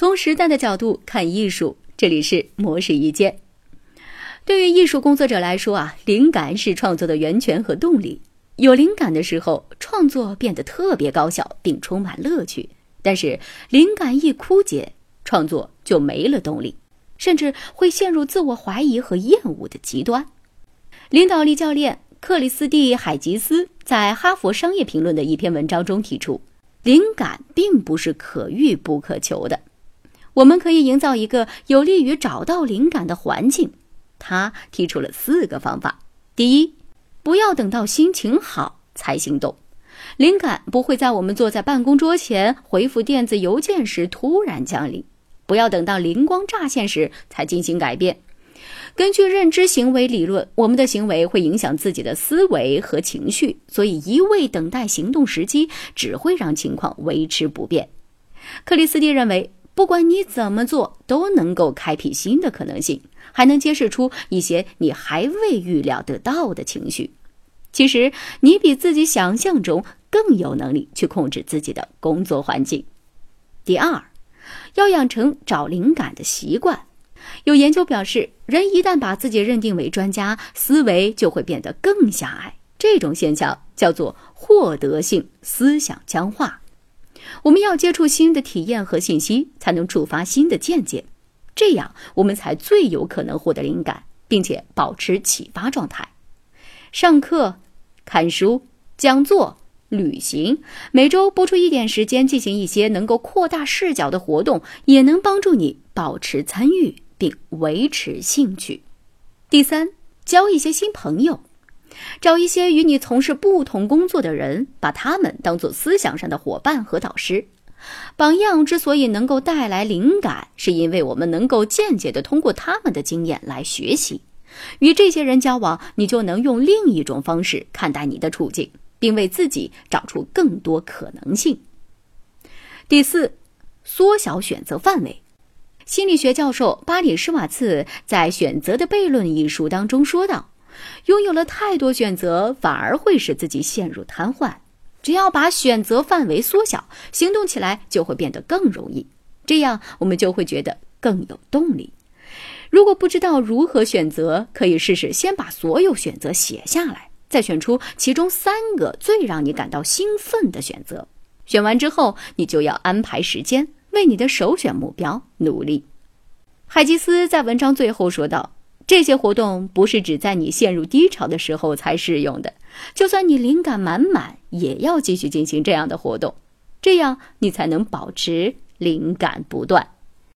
从时代的角度看艺术，这里是模式一见。对于艺术工作者来说啊，灵感是创作的源泉和动力。有灵感的时候，创作变得特别高效，并充满乐趣。但是灵感一枯竭，创作就没了动力，甚至会陷入自我怀疑和厌恶的极端。领导力教练克里斯蒂·海吉斯在《哈佛商业评论》的一篇文章中提出，灵感并不是可遇不可求的。我们可以营造一个有利于找到灵感的环境。他提出了四个方法：第一，不要等到心情好才行动，灵感不会在我们坐在办公桌前回复电子邮件时突然降临；不要等到灵光乍现时才进行改变。根据认知行为理论，我们的行为会影响自己的思维和情绪，所以一味等待行动时机只会让情况维持不变。克里斯蒂认为。不管你怎么做，都能够开辟新的可能性，还能揭示出一些你还未预料得到的情绪。其实，你比自己想象中更有能力去控制自己的工作环境。第二，要养成找灵感的习惯。有研究表示，人一旦把自己认定为专家，思维就会变得更狭隘。这种现象叫做获得性思想僵化。我们要接触新的体验和信息，才能触发新的见解，这样我们才最有可能获得灵感，并且保持启发状态。上课、看书、讲座、旅行，每周播出一点时间进行一些能够扩大视角的活动，也能帮助你保持参与并维持兴趣。第三，交一些新朋友。找一些与你从事不同工作的人，把他们当做思想上的伙伴和导师。榜样之所以能够带来灵感，是因为我们能够间接的通过他们的经验来学习。与这些人交往，你就能用另一种方式看待你的处境，并为自己找出更多可能性。第四，缩小选择范围。心理学教授巴里施瓦茨在《选择的悖论》一书当中说道。拥有了太多选择，反而会使自己陷入瘫痪。只要把选择范围缩小，行动起来就会变得更容易。这样，我们就会觉得更有动力。如果不知道如何选择，可以试试先把所有选择写下来，再选出其中三个最让你感到兴奋的选择。选完之后，你就要安排时间为你的首选目标努力。海基斯在文章最后说道。这些活动不是只在你陷入低潮的时候才适用的，就算你灵感满满，也要继续进行这样的活动，这样你才能保持灵感不断。